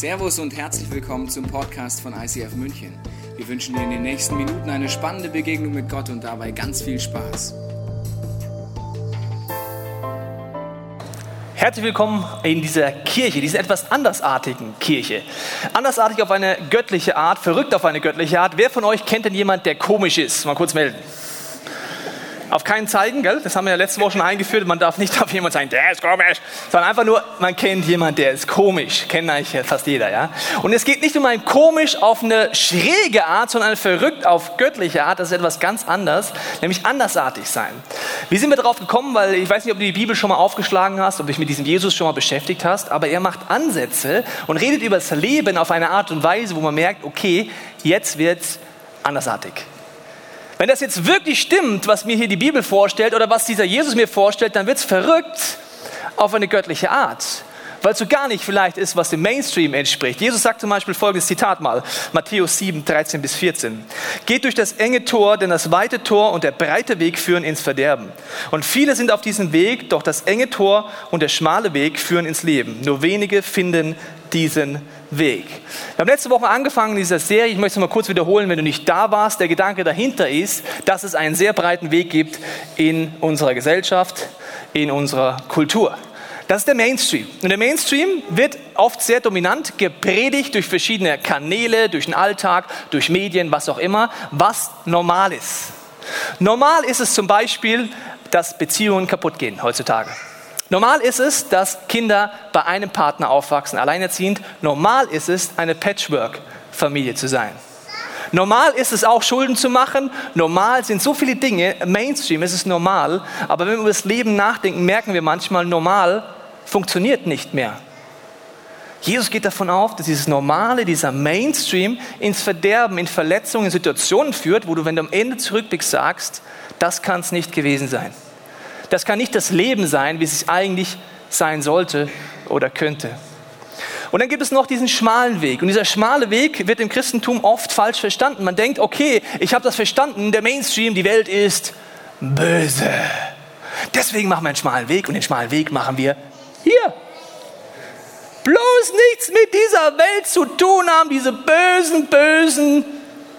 Servus und herzlich willkommen zum Podcast von ICF München. Wir wünschen dir in den nächsten Minuten eine spannende Begegnung mit Gott und dabei ganz viel Spaß. Herzlich willkommen in dieser Kirche, dieser etwas andersartigen Kirche. Andersartig auf eine göttliche Art, verrückt auf eine göttliche Art. Wer von euch kennt denn jemand, der komisch ist? Mal kurz melden. Auf keinen zeigen, gell? Das haben wir ja letzte Woche schon eingeführt. Man darf nicht auf jemanden sagen, der ist komisch, sondern einfach nur, man kennt jemanden, der ist komisch. Kennt eigentlich fast jeder, ja? Und es geht nicht um ein komisch auf eine schräge Art, sondern ein verrückt auf göttliche Art. Das ist etwas ganz anderes, nämlich andersartig sein. Wie sind wir darauf gekommen? Weil ich weiß nicht, ob du die Bibel schon mal aufgeschlagen hast, ob du dich mit diesem Jesus schon mal beschäftigt hast, aber er macht Ansätze und redet über das Leben auf eine Art und Weise, wo man merkt, okay, jetzt wird's andersartig. Wenn das jetzt wirklich stimmt, was mir hier die Bibel vorstellt oder was dieser Jesus mir vorstellt, dann wird es verrückt auf eine göttliche Art. Weil es so gar nicht vielleicht ist, was dem Mainstream entspricht. Jesus sagt zum Beispiel folgendes Zitat mal, Matthäus 7, 13 bis 14. Geht durch das enge Tor, denn das weite Tor und der breite Weg führen ins Verderben. Und viele sind auf diesem Weg, doch das enge Tor und der schmale Weg führen ins Leben. Nur wenige finden diesen Weg. Wir haben letzte Woche angefangen in dieser Serie, ich möchte es mal kurz wiederholen, wenn du nicht da warst. Der Gedanke dahinter ist, dass es einen sehr breiten Weg gibt in unserer Gesellschaft, in unserer Kultur. Das ist der Mainstream. Und der Mainstream wird oft sehr dominant gepredigt durch verschiedene Kanäle, durch den Alltag, durch Medien, was auch immer, was normal ist. Normal ist es zum Beispiel, dass Beziehungen kaputt gehen heutzutage. Normal ist es, dass Kinder bei einem Partner aufwachsen, alleinerziehend. Normal ist es, eine Patchwork-Familie zu sein. Normal ist es auch, Schulden zu machen. Normal sind so viele Dinge. Mainstream ist es normal. Aber wenn wir über das Leben nachdenken, merken wir manchmal, normal funktioniert nicht mehr. Jesus geht davon auf, dass dieses Normale, dieser Mainstream ins Verderben, in Verletzungen, in Situationen führt, wo du, wenn du am Ende zurückblickst, sagst, das kann es nicht gewesen sein. Das kann nicht das Leben sein, wie es eigentlich sein sollte oder könnte. Und dann gibt es noch diesen schmalen Weg. Und dieser schmale Weg wird im Christentum oft falsch verstanden. Man denkt, okay, ich habe das verstanden, der Mainstream, die Welt ist böse. Deswegen machen wir einen schmalen Weg und den schmalen Weg machen wir hier. Bloß nichts mit dieser Welt zu tun haben, diese bösen, bösen,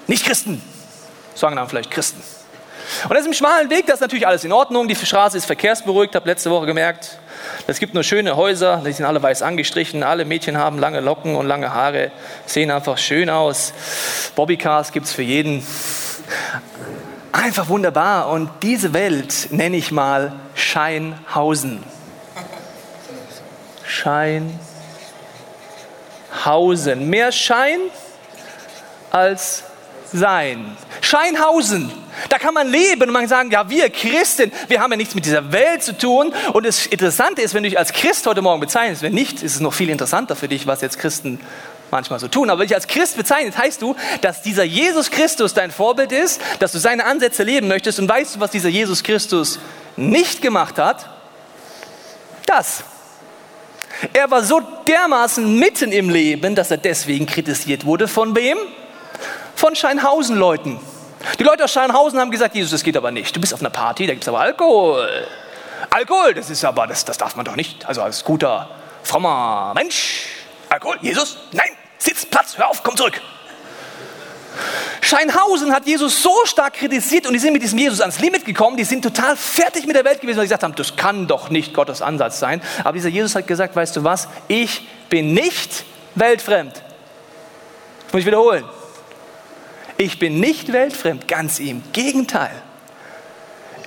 nicht Christen, sagen dann vielleicht Christen. Und das ist im schmalen Weg, das ist natürlich alles in Ordnung. Die Straße ist verkehrsberuhigt, habe letzte Woche gemerkt. Es gibt nur schöne Häuser, die sind alle weiß angestrichen. Alle Mädchen haben lange Locken und lange Haare, sehen einfach schön aus. Bobbycars gibt es für jeden. Einfach wunderbar. Und diese Welt nenne ich mal Scheinhausen. Scheinhausen. Mehr Schein als Sein. Scheinhausen. Da kann man leben und man kann sagen, ja, wir Christen, wir haben ja nichts mit dieser Welt zu tun. Und das Interessante ist, wenn du dich als Christ heute Morgen bezeichnest, wenn nicht, ist es noch viel interessanter für dich, was jetzt Christen manchmal so tun. Aber wenn dich als Christ bezeichnest, heißt du, dass dieser Jesus Christus dein Vorbild ist, dass du seine Ansätze leben möchtest. Und weißt du, was dieser Jesus Christus nicht gemacht hat? Das. Er war so dermaßen mitten im Leben, dass er deswegen kritisiert wurde. Von wem? Von Scheinhausen-Leuten. Die Leute aus Scheinhausen haben gesagt, Jesus, das geht aber nicht. Du bist auf einer Party, da gibt es aber Alkohol. Alkohol, das ist aber, das, das darf man doch nicht. Also als guter, frommer Mensch. Alkohol, Jesus, nein, sitz, Platz, hör auf, komm zurück. Scheinhausen hat Jesus so stark kritisiert und die sind mit diesem Jesus ans Limit gekommen, die sind total fertig mit der Welt gewesen, weil sie gesagt haben, das kann doch nicht Gottes Ansatz sein. Aber dieser Jesus hat gesagt, weißt du was, ich bin nicht weltfremd. Das muss ich wiederholen. Ich bin nicht weltfremd, ganz im Gegenteil.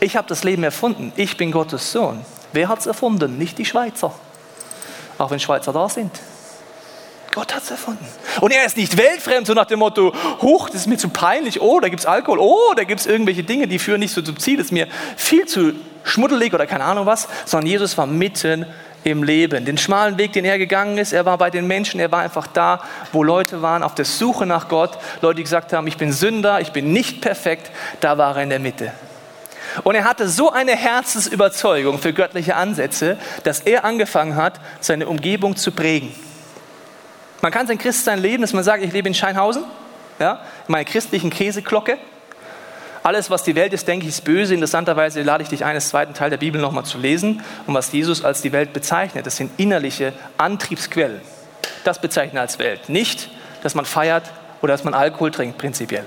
Ich habe das Leben erfunden. Ich bin Gottes Sohn. Wer hat es erfunden? Nicht die Schweizer. Auch wenn Schweizer da sind. Gott hat es erfunden. Und er ist nicht weltfremd, so nach dem Motto, huch, das ist mir zu peinlich, oh, da gibt es Alkohol, oh, da gibt es irgendwelche Dinge, die führen nicht so zum Ziel, das ist mir viel zu schmuddelig oder keine Ahnung was, sondern Jesus war mitten im Leben. Den schmalen Weg, den er gegangen ist, er war bei den Menschen, er war einfach da, wo Leute waren auf der Suche nach Gott, Leute, die gesagt haben, ich bin Sünder, ich bin nicht perfekt, da war er in der Mitte. Und er hatte so eine Herzensüberzeugung für göttliche Ansätze, dass er angefangen hat, seine Umgebung zu prägen. Man kann sein Christsein leben, dass man sagt, ich lebe in Scheinhausen, ja, in meiner christlichen Käseglocke, alles, was die Welt ist, denke ich, ist böse. Interessanterweise lade ich dich ein, das zweiten Teil der Bibel nochmal zu lesen und was Jesus als die Welt bezeichnet. Das sind innerliche Antriebsquellen. das bezeichnen als Welt. Nicht, dass man feiert oder dass man Alkohol trinkt, prinzipiell.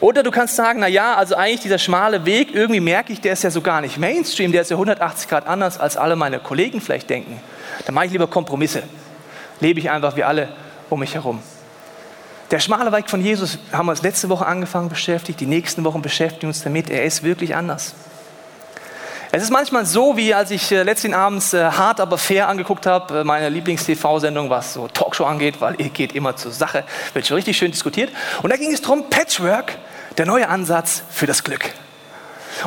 Oder du kannst sagen, na ja, also eigentlich dieser schmale Weg, irgendwie merke ich, der ist ja so gar nicht Mainstream, der ist ja 180 Grad anders, als alle meine Kollegen vielleicht denken. Dann mache ich lieber Kompromisse. Lebe ich einfach wie alle um mich herum. Der schmale Weg von Jesus haben wir uns letzte Woche angefangen beschäftigt, die nächsten Wochen beschäftigen uns damit. Er ist wirklich anders. Es ist manchmal so, wie als ich äh, letzten Abends äh, hart aber fair angeguckt habe, äh, meine Lieblings-TV-Sendung, was so Talkshow angeht, weil ihr geht immer zur Sache, wird schon richtig schön diskutiert. Und da ging es darum, Patchwork, der neue Ansatz für das Glück.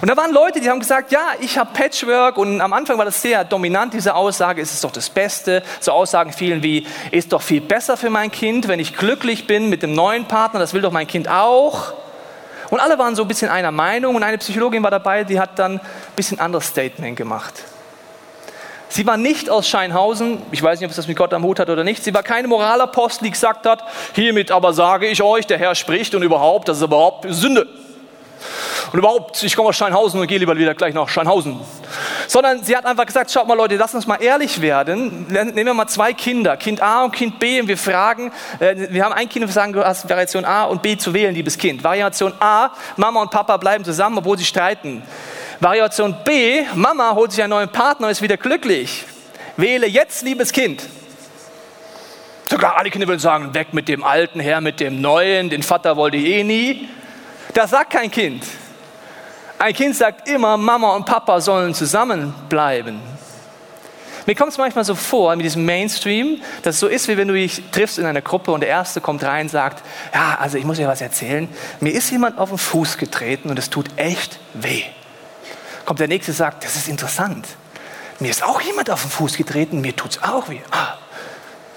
Und da waren Leute, die haben gesagt, ja, ich habe Patchwork und am Anfang war das sehr dominant, diese Aussage, es ist doch das Beste. So Aussagen fielen wie, ist doch viel besser für mein Kind, wenn ich glücklich bin mit dem neuen Partner, das will doch mein Kind auch. Und alle waren so ein bisschen einer Meinung und eine Psychologin war dabei, die hat dann ein bisschen anderes Statement gemacht. Sie war nicht aus Scheinhausen, ich weiß nicht, ob es das mit Gott am Hut hat oder nicht, sie war keine Moralapostel, die gesagt hat, hiermit aber sage ich euch, der Herr spricht und überhaupt, das ist überhaupt Sünde. Und überhaupt, ich komme aus Scheinhausen und gehe lieber wieder gleich nach Scheinhausen. Sondern sie hat einfach gesagt, schaut mal Leute, lass uns mal ehrlich werden. Nehmen wir mal zwei Kinder, Kind A und Kind B und wir fragen, äh, wir haben ein Kind und wir sagen, du hast Variation A und B zu wählen, liebes Kind. Variation A, Mama und Papa bleiben zusammen, obwohl sie streiten. Variation B, Mama holt sich einen neuen Partner und ist wieder glücklich. Wähle jetzt, liebes Kind. Sogar alle Kinder würden sagen, weg mit dem alten her, mit dem neuen, den Vater wollte ich eh nie. Das sagt kein Kind. Ein Kind sagt immer, Mama und Papa sollen zusammenbleiben. Mir kommt es manchmal so vor, mit diesem Mainstream, dass es so ist, wie wenn du dich triffst in einer Gruppe und der Erste kommt rein und sagt, ja, also ich muss dir was erzählen. Mir ist jemand auf den Fuß getreten und es tut echt weh. Kommt der Nächste und sagt, das ist interessant. Mir ist auch jemand auf den Fuß getreten, mir tut es auch weh. Ah,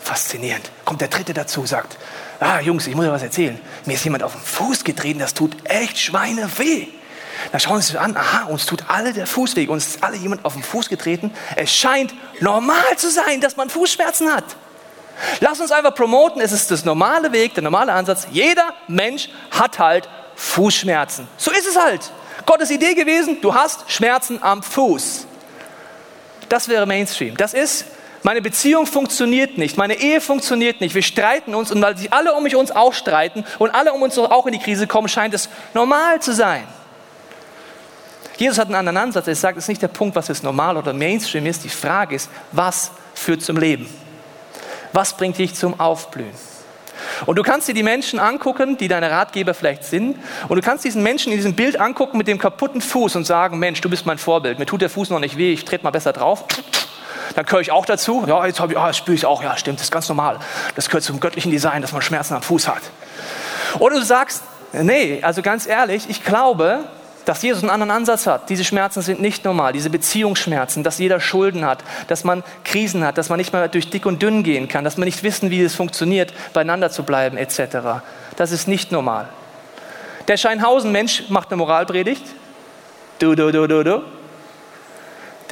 faszinierend. Kommt der Dritte dazu, sagt, ah Jungs, ich muss dir was erzählen. Mir ist jemand auf den Fuß getreten, das tut echt Schweine weh. Dann schauen sie sich an, aha, uns tut alle der Fuß weh, uns ist alle jemand auf den Fuß getreten. Es scheint normal zu sein, dass man Fußschmerzen hat. Lass uns einfach promoten, es ist das normale Weg, der normale Ansatz. Jeder Mensch hat halt Fußschmerzen. So ist es halt. Gottes Idee gewesen, du hast Schmerzen am Fuß. Das wäre Mainstream. Das ist meine Beziehung funktioniert nicht, meine Ehe funktioniert nicht, wir streiten uns und weil sich alle um mich uns auch streiten und alle um uns auch in die Krise kommen, scheint es normal zu sein. Jesus hat einen anderen Ansatz. Er sagt, es ist nicht der Punkt, was jetzt normal oder Mainstream ist. Die Frage ist, was führt zum Leben? Was bringt dich zum Aufblühen? Und du kannst dir die Menschen angucken, die deine Ratgeber vielleicht sind. Und du kannst diesen Menschen in diesem Bild angucken mit dem kaputten Fuß und sagen, Mensch, du bist mein Vorbild. Mir tut der Fuß noch nicht weh, ich trete mal besser drauf dann gehöre ich auch dazu. Ja, jetzt habe ich, ah, spüre ich auch, ja, stimmt, das ist ganz normal. Das gehört zum göttlichen Design, dass man Schmerzen am Fuß hat. Oder du sagst, nee, also ganz ehrlich, ich glaube, dass Jesus einen anderen Ansatz hat. Diese Schmerzen sind nicht normal, diese Beziehungsschmerzen, dass jeder Schulden hat, dass man Krisen hat, dass man nicht mehr durch dick und dünn gehen kann, dass man nicht wissen, wie es funktioniert, beieinander zu bleiben, etc. Das ist nicht normal. Der Scheinhausen-Mensch macht eine Moralpredigt. Du, du, du, du, du.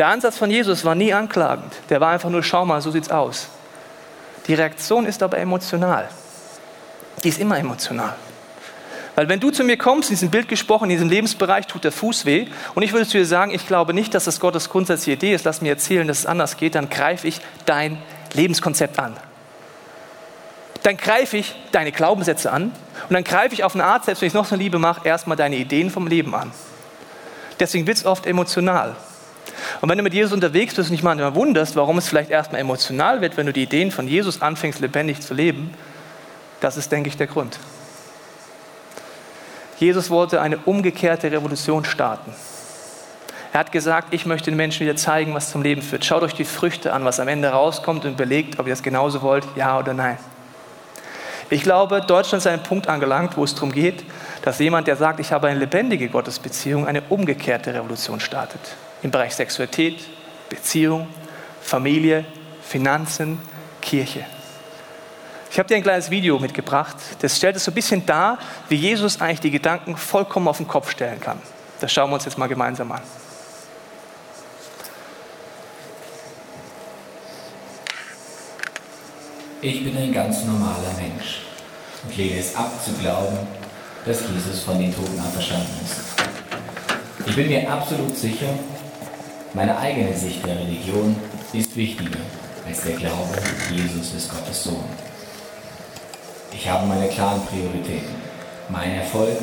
Der Ansatz von Jesus war nie anklagend. Der war einfach nur, schau mal, so sieht's aus. Die Reaktion ist aber emotional. Die ist immer emotional. Weil wenn du zu mir kommst, in diesem Bild gesprochen, in diesem Lebensbereich tut der Fuß weh und ich würde zu dir sagen, ich glaube nicht, dass das Gottes grundsätzliche Idee ist, lass mir erzählen, dass es anders geht, dann greife ich dein Lebenskonzept an. Dann greife ich deine Glaubenssätze an und dann greife ich auf eine Art, selbst wenn ich noch so Liebe mache, erstmal deine Ideen vom Leben an. Deswegen wird es oft emotional. Und wenn du mit Jesus unterwegs bist und dich manchmal wunderst, warum es vielleicht erstmal emotional wird, wenn du die Ideen von Jesus anfängst, lebendig zu leben, das ist, denke ich, der Grund. Jesus wollte eine umgekehrte Revolution starten. Er hat gesagt, ich möchte den Menschen wieder zeigen, was zum Leben führt. Schaut euch die Früchte an, was am Ende rauskommt und belegt, ob ihr das genauso wollt, ja oder nein. Ich glaube, Deutschland ist an einem Punkt angelangt, wo es darum geht, dass jemand, der sagt, ich habe eine lebendige Gottesbeziehung, eine umgekehrte Revolution startet im Bereich Sexualität, Beziehung, Familie, Finanzen, Kirche. Ich habe dir ein kleines Video mitgebracht, das stellt es so ein bisschen dar, wie Jesus eigentlich die Gedanken vollkommen auf den Kopf stellen kann. Das schauen wir uns jetzt mal gemeinsam an. Ich bin ein ganz normaler Mensch und lehne es ab zu glauben, dass Jesus von den Toten auferstanden ist. Ich bin mir absolut sicher, meine eigene Sicht der Religion ist wichtiger als der Glaube, Jesus ist Gottes Sohn. Ich habe meine klaren Prioritäten. Mein Erfolg,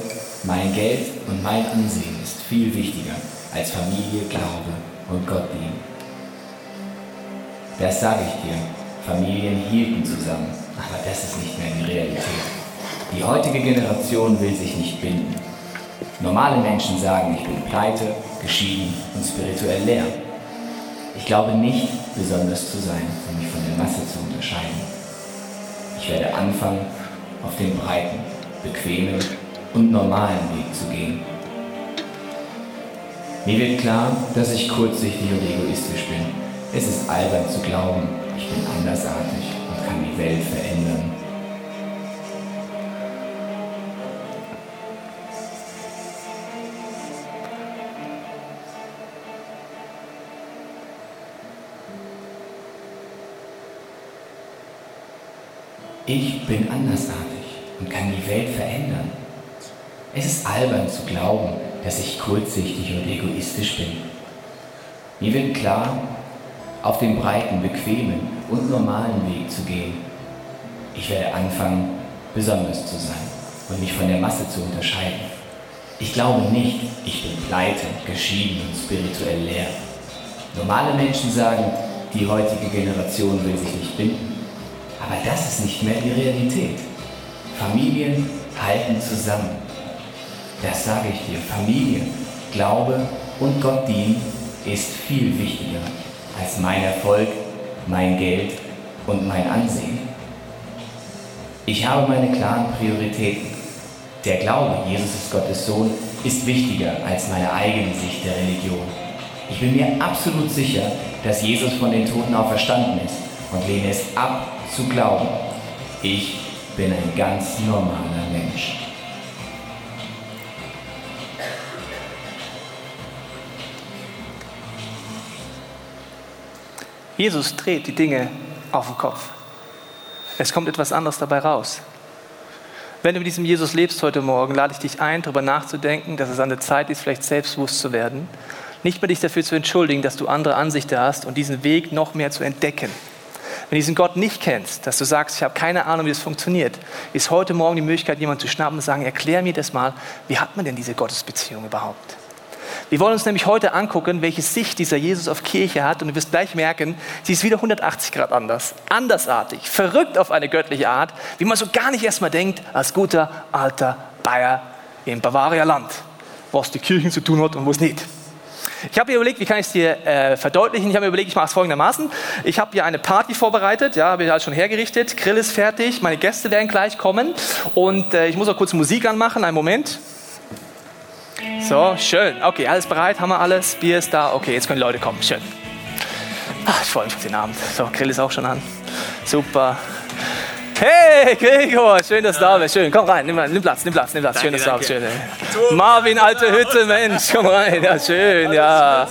mein Geld und mein Ansehen ist viel wichtiger als Familie, Glaube und Gott dienen. Das sage ich dir. Familien hielten zusammen, aber das ist nicht mehr die Realität. Die heutige Generation will sich nicht binden. Normale Menschen sagen, ich bin pleite, geschieden und spirituell leer. Ich glaube nicht, besonders zu sein, um mich von der Masse zu unterscheiden. Ich werde anfangen, auf den breiten, bequemen und normalen Weg zu gehen. Mir wird klar, dass ich kurzsichtig und egoistisch bin. Es ist albern zu glauben, ich bin andersartig und kann die Welt verändern. Ich bin andersartig und kann die Welt verändern. Es ist albern zu glauben, dass ich kurzsichtig und egoistisch bin. Mir wird klar, auf den breiten, bequemen und normalen Weg zu gehen. Ich werde anfangen, besonders zu sein und mich von der Masse zu unterscheiden. Ich glaube nicht, ich bin pleite, geschieden und spirituell leer. Normale Menschen sagen, die heutige Generation will sich nicht binden. Aber das ist nicht mehr die Realität. Familien halten zusammen. Das sage ich dir. Familie, Glaube und Gott dienen ist viel wichtiger als mein Erfolg, mein Geld und mein Ansehen. Ich habe meine klaren Prioritäten. Der Glaube, Jesus ist Gottes Sohn, ist wichtiger als meine eigene Sicht der Religion. Ich bin mir absolut sicher, dass Jesus von den Toten auferstanden ist und lehne es ab, zu glauben, ich bin ein ganz normaler Mensch. Jesus dreht die Dinge auf den Kopf. Es kommt etwas anderes dabei raus. Wenn du mit diesem Jesus lebst heute Morgen, lade ich dich ein, darüber nachzudenken, dass es an der Zeit ist, vielleicht selbstbewusst zu werden. Nicht mehr dich dafür zu entschuldigen, dass du andere Ansichten hast und diesen Weg noch mehr zu entdecken. Wenn du diesen Gott nicht kennst, dass du sagst, ich habe keine Ahnung, wie das funktioniert, ist heute Morgen die Möglichkeit, jemanden zu schnappen und zu sagen, erklär mir das mal, wie hat man denn diese Gottesbeziehung überhaupt? Wir wollen uns nämlich heute angucken, welche Sicht dieser Jesus auf Kirche hat und du wirst gleich merken, sie ist wieder 180 Grad anders, andersartig, verrückt auf eine göttliche Art, wie man so gar nicht erstmal denkt, als guter alter Bayer im Bavaria Land, was die Kirchen zu tun hat und was nicht. Ich habe mir überlegt, wie kann ich es dir äh, verdeutlichen? Ich habe mir überlegt, ich mache es folgendermaßen. Ich habe hier eine Party vorbereitet, ja, habe ich halt schon hergerichtet. Grill ist fertig, meine Gäste werden gleich kommen und äh, ich muss auch kurz Musik anmachen. Einen Moment. So, schön. Okay, alles bereit, haben wir alles. Bier ist da. Okay, jetzt können die Leute kommen. Schön. Ach, ich freue mich auf den Abend. So, Grill ist auch schon an. Super. Hey, Gregor, schön, dass du da bist. Schön, komm rein, nimm, nimm Platz, nimm Platz, nimm Platz. Schön, dass du da bist. Schön, ey. Marvin, alte Hütte, Mensch, komm rein. Ja, schön, ja.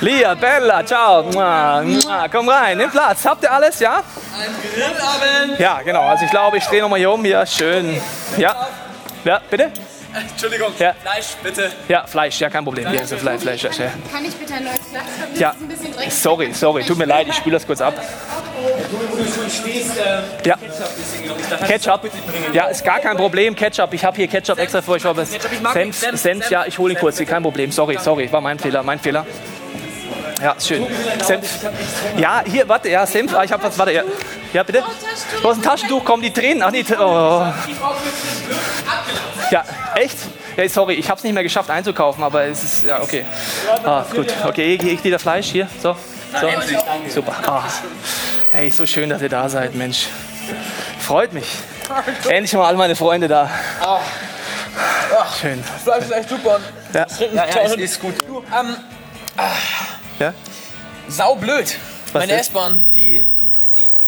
Lia, Bella, ciao. Mua, mua. Komm rein, nimm Platz. Habt ihr alles, ja? Ein Grillabend. Ja, genau. Also ich glaube, ich drehe nochmal hier um. Ja, schön. Ja. Ja, bitte? Entschuldigung, Ja. Fleisch bitte. Ja, Fleisch, ja, kein Problem. Ja, so Fleisch, Fleisch, ja. Kann ich bitte ein neues Glas haben? Das Ja, ist ein bisschen dreckig. sorry, sorry, tut mir leid, ich spüle das kurz ab. Du schon stehst, äh, Ja, Ketchup ist hier, glaub ich. Da kannst Ketchup. du. Ja, ist gar kein Problem. Ketchup, ich habe hier Ketchup extra für euch. Ich Senf. Senf, Senf, Senf. ja, ich hole ihn kurz, kein Problem. Sorry, sorry, war mein Fehler, mein Fehler. Ja, ist schön. Senf. Ja, hier, warte, ja, Senf, ah, ich habe was, warte, ja. Ja, bitte? Du hast ein Taschentuch, kommen die Tränen. Ach nee, oh. Ja, echt? Ja, sorry, ich habe es nicht mehr geschafft einzukaufen, aber es ist, ja, okay. Ah, gut, okay, ich, ich dir das Fleisch hier, so. so. Super. Ah. Hey, so schön, dass ihr da seid, Mensch. Freut mich. Endlich mal alle meine Freunde da. Schön. Fleisch ist echt super. Ja. Ja, ja, es ist gut. Du, ähm, Ja? saublöd. Meine denn? S-Bahn, die,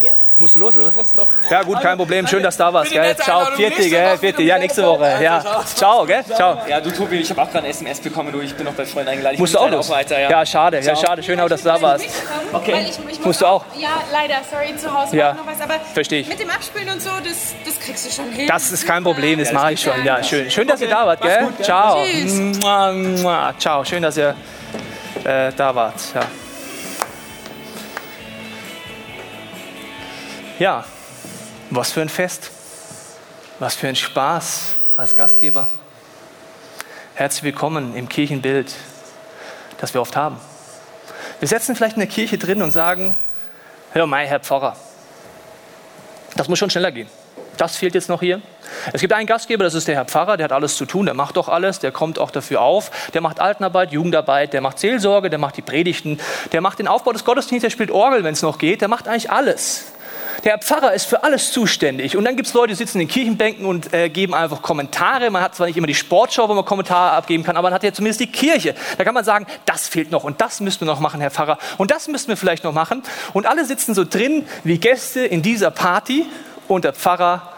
fährt. Musst du los, oder? Muss noch. Ja, gut, kein Problem. Schön, dass du da warst. Gell? Ciao, vierte, Nächste gell? Woche Vierte, ja, nächste. Woche. Ja. Ciao. Ciao, gell? Ciao. Ja, du Tobi, ich habe auch gerade ein SMS bekommen, du, ich bin noch bei Freunden eingeladen. Ich Musst du auch los? weiter, ja. Ja, schade. Ja, schade. Schön, aber dass du da warst. Okay. Weil ich, ich muss Musst du auch? Ja, leider, sorry, zu Hause Ja, noch was. Aber versteh ich. mit dem Abspülen und so, das, das kriegst du schon hin. Das ist kein Problem, das mache ich schon. Ja, schön. Schön, dass ihr da wart, gell? Ciao. Ciao. Schön, dass ihr äh, da wart. Ja. Ja, was für ein Fest. Was für ein Spaß als Gastgeber. Herzlich willkommen im Kirchenbild, das wir oft haben. Wir setzen vielleicht in der Kirche drin und sagen, hör mal, Herr Pfarrer, das muss schon schneller gehen. Das fehlt jetzt noch hier. Es gibt einen Gastgeber, das ist der Herr Pfarrer, der hat alles zu tun, der macht doch alles, der kommt auch dafür auf, der macht Altenarbeit, Jugendarbeit, der macht Seelsorge, der macht die Predigten, der macht den Aufbau des Gottesdienstes, der spielt Orgel, wenn es noch geht, der macht eigentlich alles. Der Pfarrer ist für alles zuständig. Und dann gibt es Leute, die sitzen in den Kirchenbänken und äh, geben einfach Kommentare. Man hat zwar nicht immer die Sportschau, wo man Kommentare abgeben kann, aber man hat ja zumindest die Kirche. Da kann man sagen, das fehlt noch und das müssen wir noch machen, Herr Pfarrer. Und das müssen wir vielleicht noch machen. Und alle sitzen so drin wie Gäste in dieser Party und der Pfarrer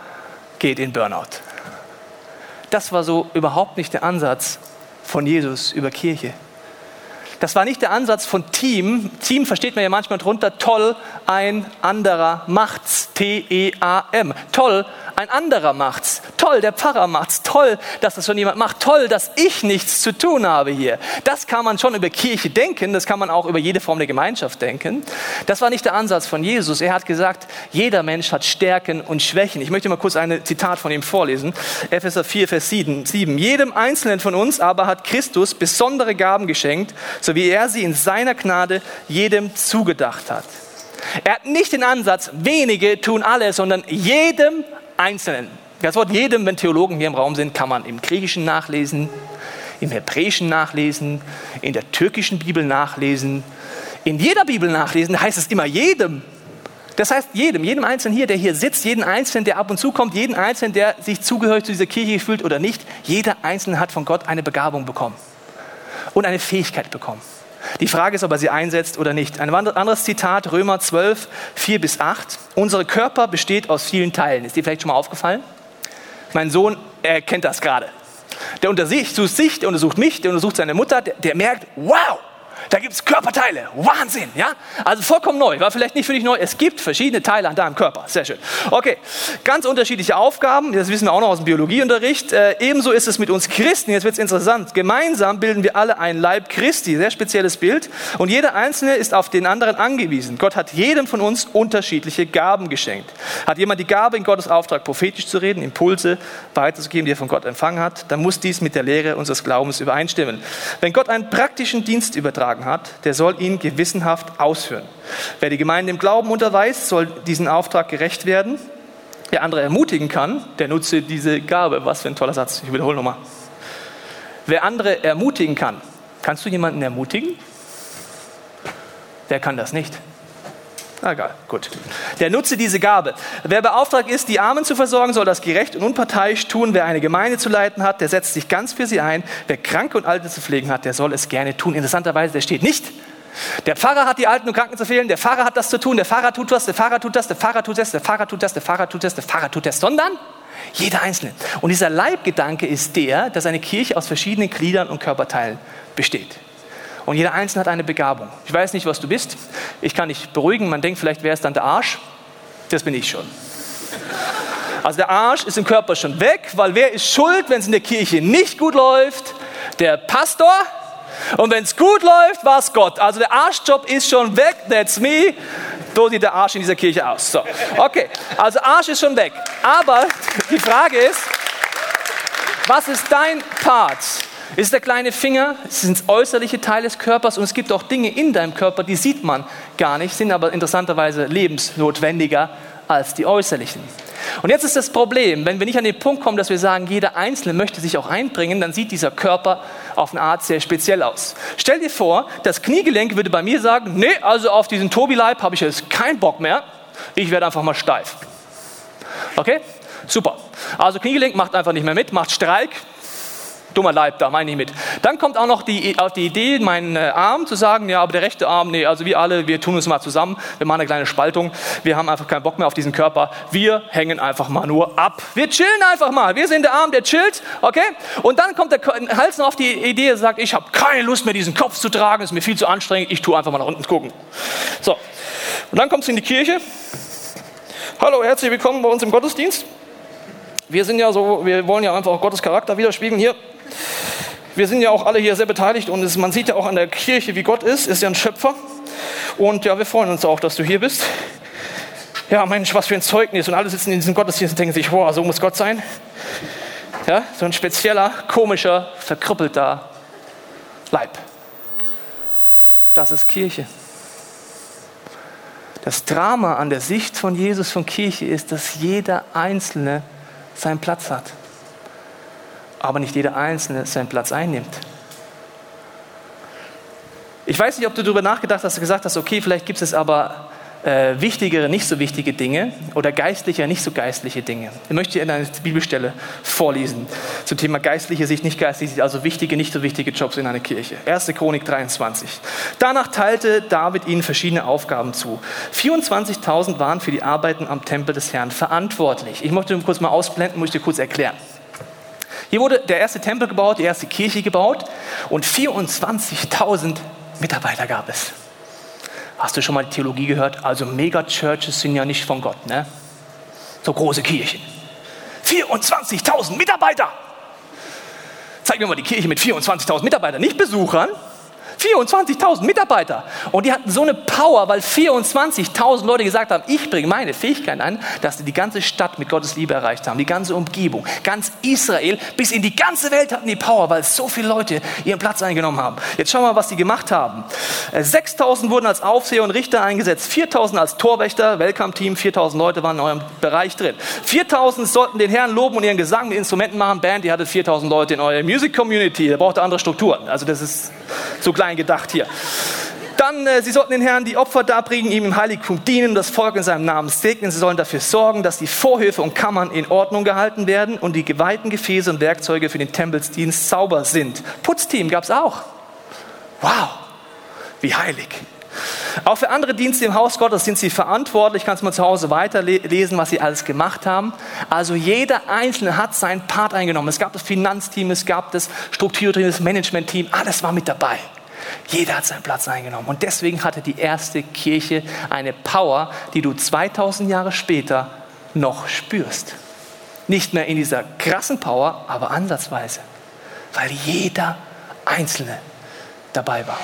geht in Burnout. Das war so überhaupt nicht der Ansatz von Jesus über Kirche. Das war nicht der Ansatz von Team. Team versteht man ja manchmal drunter, toll, ein anderer macht's. T-E-A-M. Toll, ein anderer macht's. Toll, der Pfarrer macht's. Toll, dass das schon jemand macht. Toll, dass ich nichts zu tun habe hier. Das kann man schon über Kirche denken. Das kann man auch über jede Form der Gemeinschaft denken. Das war nicht der Ansatz von Jesus. Er hat gesagt, jeder Mensch hat Stärken und Schwächen. Ich möchte mal kurz ein Zitat von ihm vorlesen. Epheser 4, Vers 7. Jedem Einzelnen von uns aber hat Christus besondere Gaben geschenkt, so wie er sie in seiner Gnade jedem zugedacht hat. Er hat nicht den Ansatz, wenige tun alles, sondern jedem Einzelnen. Das Wort jedem, wenn Theologen hier im Raum sind, kann man im Griechischen nachlesen, im Hebräischen nachlesen, in der türkischen Bibel nachlesen, in jeder Bibel nachlesen, heißt es immer jedem. Das heißt jedem, jedem Einzelnen hier, der hier sitzt, jeden Einzelnen, der ab und zu kommt, jeden Einzelnen, der sich zugehörig zu dieser Kirche fühlt oder nicht, jeder Einzelne hat von Gott eine Begabung bekommen und eine Fähigkeit bekommen. Die Frage ist, ob er sie einsetzt oder nicht. Ein anderes Zitat, Römer 12, 4 bis 8. Unsere Körper besteht aus vielen Teilen. Ist dir vielleicht schon mal aufgefallen? Mein Sohn erkennt das gerade. Der untersucht sich, der untersucht mich, der untersucht seine Mutter, der, der merkt, wow, da gibt es Körperteile. Wahnsinn, ja? Also vollkommen neu. War vielleicht nicht für dich neu. Es gibt verschiedene Teile an deinem Körper. Sehr schön. Okay, ganz unterschiedliche Aufgaben. Das wissen wir auch noch aus dem Biologieunterricht. Äh, ebenso ist es mit uns Christen. Jetzt wird es interessant. Gemeinsam bilden wir alle ein Leib Christi. Sehr spezielles Bild. Und jeder Einzelne ist auf den anderen angewiesen. Gott hat jedem von uns unterschiedliche Gaben geschenkt. Hat jemand die Gabe, in Gottes Auftrag prophetisch zu reden, Impulse weiterzugeben, die er von Gott empfangen hat, dann muss dies mit der Lehre unseres Glaubens übereinstimmen. Wenn Gott einen praktischen Dienst übertragen Auftrag hat, der soll ihn gewissenhaft ausführen. Wer die Gemeinde im Glauben unterweist, soll diesen Auftrag gerecht werden. Wer andere ermutigen kann, der nutze diese Gabe. Was für ein toller Satz. Ich wiederhole nochmal. Wer andere ermutigen kann, kannst du jemanden ermutigen? Wer kann das nicht? Na egal, gut. Der nutze diese Gabe. Wer beauftragt ist, die Armen zu versorgen, soll das gerecht und unparteiisch tun. Wer eine Gemeinde zu leiten hat, der setzt sich ganz für sie ein. Wer Kranke und Alte zu pflegen hat, der soll es gerne tun. Interessanterweise, der steht nicht. Der Pfarrer hat die Alten und Kranken zu fehlen, der Pfarrer hat das zu tun, der Pfarrer tut was, der Pfarrer tut das, der Pfarrer tut das, der Pfarrer tut das, der Pfarrer tut das, der Pfarrer tut das, sondern jeder Einzelne. Und dieser Leibgedanke ist der, dass eine Kirche aus verschiedenen Gliedern und Körperteilen besteht. Und jeder Einzelne hat eine Begabung. Ich weiß nicht, was du bist. Ich kann dich beruhigen. Man denkt, vielleicht wäre es dann der Arsch. Das bin ich schon. Also der Arsch ist im Körper schon weg, weil wer ist schuld, wenn es in der Kirche nicht gut läuft? Der Pastor. Und wenn es gut läuft, war es Gott. Also der Arschjob ist schon weg. That's me. So sieht der Arsch in dieser Kirche aus. So, okay. Also Arsch ist schon weg. Aber die Frage ist, was ist dein Part? Es ist der kleine Finger, es sind äußerliche Teile des Körpers und es gibt auch Dinge in deinem Körper, die sieht man gar nicht, sind aber interessanterweise lebensnotwendiger als die äußerlichen. Und jetzt ist das Problem, wenn wir nicht an den Punkt kommen, dass wir sagen, jeder Einzelne möchte sich auch einbringen, dann sieht dieser Körper auf eine Art sehr speziell aus. Stell dir vor, das Kniegelenk würde bei mir sagen, nee, also auf diesen Tobi-Leib habe ich jetzt keinen Bock mehr, ich werde einfach mal steif. Okay? Super. Also Kniegelenk macht einfach nicht mehr mit, macht Streik, dummer Leib da, meine ich mit. Dann kommt auch noch die, auf die Idee, meinen äh, Arm zu sagen, ja, aber der rechte Arm, nee, also wir alle, wir tun uns mal zusammen, wir machen eine kleine Spaltung, wir haben einfach keinen Bock mehr auf diesen Körper, wir hängen einfach mal nur ab. Wir chillen einfach mal, wir sind der Arm, der chillt, okay? Und dann kommt der Hals noch auf die Idee, sagt, ich habe keine Lust mehr, diesen Kopf zu tragen, ist mir viel zu anstrengend, ich tue einfach mal nach unten gucken. So, und dann kommst du in die Kirche. Hallo, herzlich willkommen bei uns im Gottesdienst. Wir sind ja so, wir wollen ja einfach auch Gottes Charakter widerspiegeln hier. Wir sind ja auch alle hier sehr beteiligt und es, man sieht ja auch an der Kirche, wie Gott ist, ist ja ein Schöpfer. Und ja, wir freuen uns auch, dass du hier bist. ja Mensch, was für ein Zeugnis. Und alle sitzen in diesem Gottesdienst und denken sich, wow, so muss Gott sein. Ja, so ein spezieller, komischer, verkrüppelter Leib. Das ist Kirche. Das Drama an der Sicht von Jesus von Kirche ist, dass jeder Einzelne seinen Platz hat. Aber nicht jeder Einzelne seinen Platz einnimmt. Ich weiß nicht, ob du darüber nachgedacht hast, gesagt hast, okay, vielleicht gibt es aber äh, wichtigere, nicht so wichtige Dinge oder geistliche, nicht so geistliche Dinge. Ich möchte dir eine Bibelstelle vorlesen zum Thema geistliche Sicht, nicht geistliche Sicht, also wichtige, nicht so wichtige Jobs in einer Kirche. 1. Chronik 23. Danach teilte David ihnen verschiedene Aufgaben zu. 24.000 waren für die Arbeiten am Tempel des Herrn verantwortlich. Ich möchte kurz mal ausblenden, möchte kurz erklären. Hier wurde der erste Tempel gebaut, die erste Kirche gebaut und 24.000 Mitarbeiter gab es. Hast du schon mal die Theologie gehört? Also Megachurches sind ja nicht von Gott, ne? So große Kirchen. 24.000 Mitarbeiter. Zeig mir mal die Kirche mit 24.000 Mitarbeitern, nicht Besuchern. 24.000 Mitarbeiter. Und die hatten so eine Power, weil 24.000 Leute gesagt haben, ich bringe meine Fähigkeit ein, dass sie die ganze Stadt mit Gottes Liebe erreicht haben, die ganze Umgebung, ganz Israel, bis in die ganze Welt hatten die Power, weil so viele Leute ihren Platz eingenommen haben. Jetzt schauen wir mal, was die gemacht haben. 6.000 äh, wurden als Aufseher und Richter eingesetzt, 4.000 als Torwächter, Welcome-Team, 4.000 Leute waren in eurem Bereich drin. 4.000 sollten den Herrn loben und ihren Gesang mit Instrumenten machen. Band, ihr hattet 4.000 Leute in eurer Music Community, da braucht ihr andere Strukturen. Also das ist so klein gedacht hier. Dann, äh, sie sollten den Herrn die Opfer darbringen, ihm im Heiligtum dienen, das Volk in seinem Namen segnen. Sie sollen dafür sorgen, dass die Vorhöfe und Kammern in Ordnung gehalten werden und die geweihten Gefäße und Werkzeuge für den Tempelsdienst sauber sind. Putzteam gab es auch. Wow, wie heilig. Auch für andere Dienste im Haus Gottes sind sie verantwortlich. Kannst mal zu Hause weiterlesen, was sie alles gemacht haben. Also jeder Einzelne hat seinen Part eingenommen. Es gab das Finanzteam, es gab das Strukturteam, das Managementteam. Alles war mit dabei. Jeder hat seinen Platz eingenommen. Und deswegen hatte die erste Kirche eine Power, die du 2000 Jahre später noch spürst. Nicht mehr in dieser krassen Power, aber ansatzweise. Weil jeder Einzelne dabei war.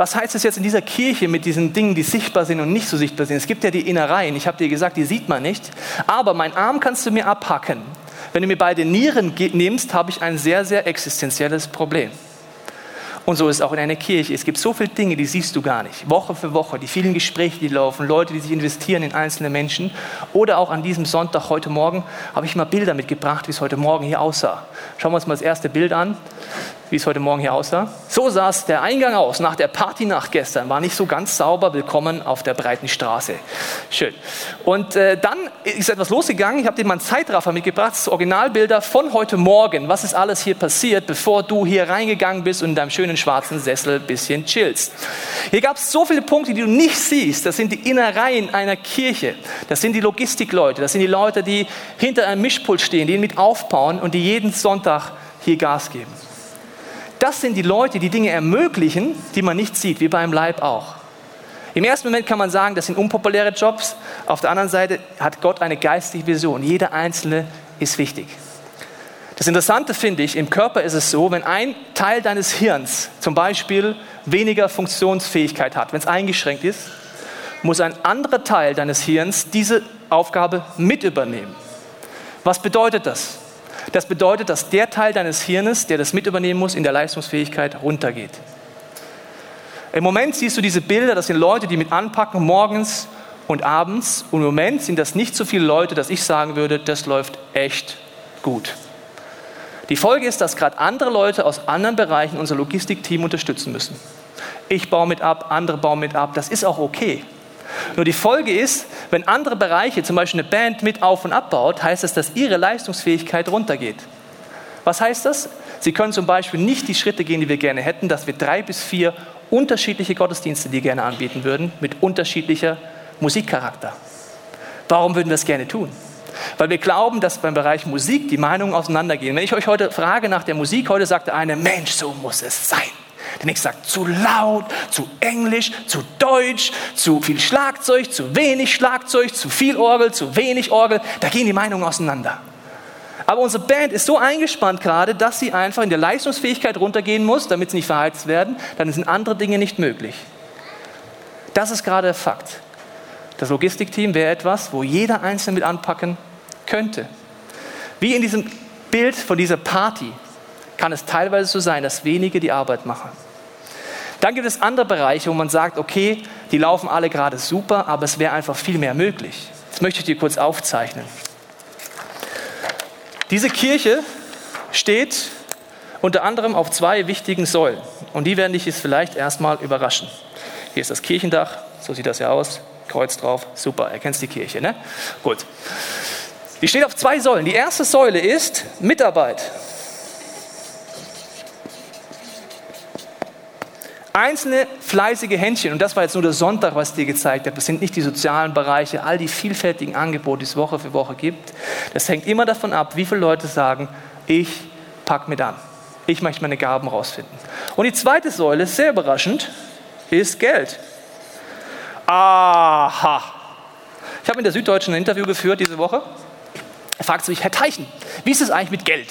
Was heißt es jetzt in dieser Kirche mit diesen Dingen, die sichtbar sind und nicht so sichtbar sind? Es gibt ja die Innereien. Ich habe dir gesagt, die sieht man nicht. Aber mein Arm kannst du mir abhacken. Wenn du mir beide Nieren nimmst, habe ich ein sehr, sehr existenzielles Problem. Und so ist es auch in einer Kirche. Es gibt so viele Dinge, die siehst du gar nicht. Woche für Woche, die vielen Gespräche, die laufen, Leute, die sich investieren in einzelne Menschen. Oder auch an diesem Sonntag, heute Morgen, habe ich mal Bilder mitgebracht, wie es heute Morgen hier aussah. Schauen wir uns mal das erste Bild an wie es heute Morgen hier aussah. So sah es der Eingang aus nach der Partynacht gestern. War nicht so ganz sauber. Willkommen auf der breiten Straße. Schön. Und äh, dann ist etwas losgegangen. Ich habe dir mal einen Zeitraffer mitgebracht. Das Originalbilder von heute Morgen. Was ist alles hier passiert, bevor du hier reingegangen bist und in deinem schönen schwarzen Sessel ein bisschen chillst. Hier gab es so viele Punkte, die du nicht siehst. Das sind die Innereien einer Kirche. Das sind die Logistikleute. Das sind die Leute, die hinter einem Mischpult stehen, die ihn mit aufbauen und die jeden Sonntag hier Gas geben. Das sind die Leute, die Dinge ermöglichen, die man nicht sieht, wie beim Leib auch. Im ersten Moment kann man sagen, das sind unpopuläre Jobs. Auf der anderen Seite hat Gott eine geistige Vision. Jeder Einzelne ist wichtig. Das Interessante finde ich, im Körper ist es so, wenn ein Teil deines Hirns zum Beispiel weniger Funktionsfähigkeit hat, wenn es eingeschränkt ist, muss ein anderer Teil deines Hirns diese Aufgabe mit übernehmen. Was bedeutet das? Das bedeutet, dass der Teil deines Hirnes, der das mit übernehmen muss, in der Leistungsfähigkeit runtergeht. Im Moment siehst du diese Bilder, das sind Leute, die mit anpacken morgens und abends. Und im Moment sind das nicht so viele Leute, dass ich sagen würde, das läuft echt gut. Die Folge ist, dass gerade andere Leute aus anderen Bereichen unser Logistikteam unterstützen müssen. Ich baue mit ab, andere bauen mit ab. Das ist auch okay. Nur die Folge ist, wenn andere Bereiche, zum Beispiel eine Band, mit auf und abbaut, heißt das, dass ihre Leistungsfähigkeit runtergeht. Was heißt das? Sie können zum Beispiel nicht die Schritte gehen, die wir gerne hätten, dass wir drei bis vier unterschiedliche Gottesdienste, die gerne anbieten würden, mit unterschiedlicher Musikcharakter. Warum würden wir das gerne tun? Weil wir glauben, dass beim Bereich Musik die Meinungen auseinandergehen. Wenn ich euch heute frage nach der Musik, heute sagt der eine, Mensch, so muss es sein. Der nächste sagt zu laut, zu englisch, zu deutsch, zu viel Schlagzeug, zu wenig Schlagzeug, zu viel Orgel, zu wenig Orgel. Da gehen die Meinungen auseinander. Aber unsere Band ist so eingespannt gerade, dass sie einfach in der Leistungsfähigkeit runtergehen muss, damit sie nicht verheizt werden. Dann sind andere Dinge nicht möglich. Das ist gerade der Fakt. Das Logistikteam wäre etwas, wo jeder Einzelne mit anpacken könnte. Wie in diesem Bild von dieser Party kann es teilweise so sein, dass wenige die Arbeit machen. Dann gibt es andere Bereiche, wo man sagt, okay, die laufen alle gerade super, aber es wäre einfach viel mehr möglich. Das möchte ich dir kurz aufzeichnen. Diese Kirche steht unter anderem auf zwei wichtigen Säulen. Und die werden dich jetzt vielleicht erstmal überraschen. Hier ist das Kirchendach, so sieht das ja aus. Kreuz drauf, super, erkennst die Kirche, ne? Gut. Die steht auf zwei Säulen. Die erste Säule ist Mitarbeit. Einzelne fleißige Händchen, und das war jetzt nur der Sonntag, was ich dir gezeigt habe, das sind nicht die sozialen Bereiche, all die vielfältigen Angebote, die es Woche für Woche gibt. Das hängt immer davon ab, wie viele Leute sagen, ich pack mit an. Ich möchte meine Gaben rausfinden. Und die zweite Säule, sehr überraschend, ist Geld. Aha. Ich habe in der Süddeutschen ein Interview geführt diese Woche. Er fragt sich, Herr Teichen, wie ist es eigentlich mit Geld?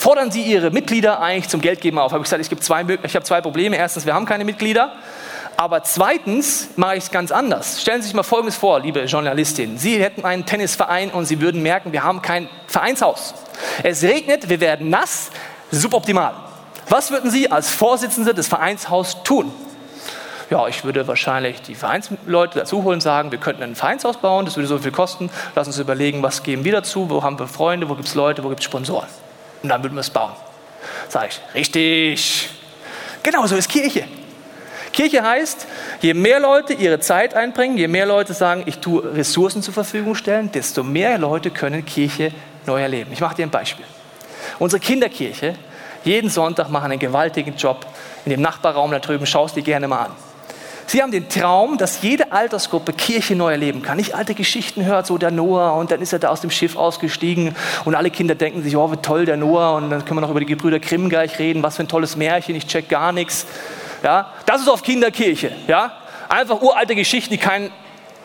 Fordern Sie Ihre Mitglieder eigentlich zum Geldgeben auf? Habe ich gesagt, ich, zwei, ich habe zwei Probleme. Erstens, wir haben keine Mitglieder. Aber zweitens mache ich es ganz anders. Stellen Sie sich mal Folgendes vor, liebe Journalistin. Sie hätten einen Tennisverein und Sie würden merken, wir haben kein Vereinshaus. Es regnet, wir werden nass, suboptimal. Was würden Sie als Vorsitzende des Vereinshaus tun? Ja, ich würde wahrscheinlich die Vereinsleute dazu holen und sagen, wir könnten ein Vereinshaus bauen, das würde so viel kosten. Lass uns überlegen, was geben wir dazu, wo haben wir Freunde, wo gibt es Leute, wo gibt es Sponsoren. Und dann würden wir es bauen. Sag ich, richtig. Genau so ist Kirche. Kirche heißt, je mehr Leute ihre Zeit einbringen, je mehr Leute sagen, ich tue Ressourcen zur Verfügung stellen, desto mehr Leute können Kirche neu erleben. Ich mache dir ein Beispiel. Unsere Kinderkirche, jeden Sonntag machen einen gewaltigen Job in dem Nachbarraum da drüben, schaust dir gerne mal an. Sie haben den Traum, dass jede Altersgruppe Kirche neu erleben kann. Nicht alte Geschichten hört, so der Noah und dann ist er da aus dem Schiff ausgestiegen und alle Kinder denken sich, oh, wie toll der Noah und dann können wir noch über die Gebrüder Grimm gleich reden, was für ein tolles Märchen, ich check gar nichts. Ja, das ist auf Kinderkirche. Ja, einfach uralte Geschichten, die kein,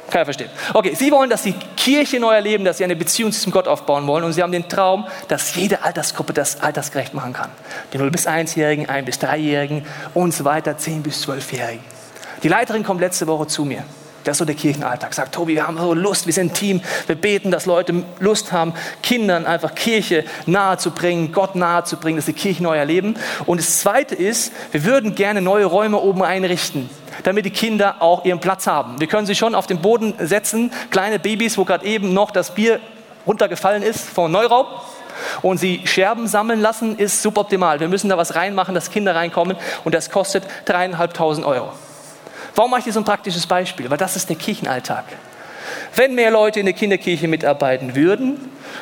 keiner versteht. Okay, Sie wollen, dass Sie Kirche neu erleben, dass Sie eine Beziehung zum Gott aufbauen wollen und Sie haben den Traum, dass jede Altersgruppe das altersgerecht machen kann. Die 0 bis 1-Jährigen, 1 bis 3-Jährigen und so weiter, 10 bis 12-Jährigen. Die Leiterin kommt letzte Woche zu mir. Das ist so der Kirchenalltag. Sagt, Tobi, wir haben so Lust, wir sind ein Team. Wir beten, dass Leute Lust haben, Kindern einfach Kirche nahe zu bringen, Gott nahe zu bringen, dass sie Kirche neu erleben. Und das Zweite ist, wir würden gerne neue Räume oben einrichten, damit die Kinder auch ihren Platz haben. Wir können sie schon auf den Boden setzen, kleine Babys, wo gerade eben noch das Bier runtergefallen ist vom Neuraub und sie Scherben sammeln lassen, ist suboptimal. Wir müssen da was reinmachen, dass Kinder reinkommen und das kostet dreieinhalbtausend Euro. Warum mache ich dir so ein praktisches Beispiel? Weil das ist der Kirchenalltag. Wenn mehr Leute in der Kinderkirche mitarbeiten würden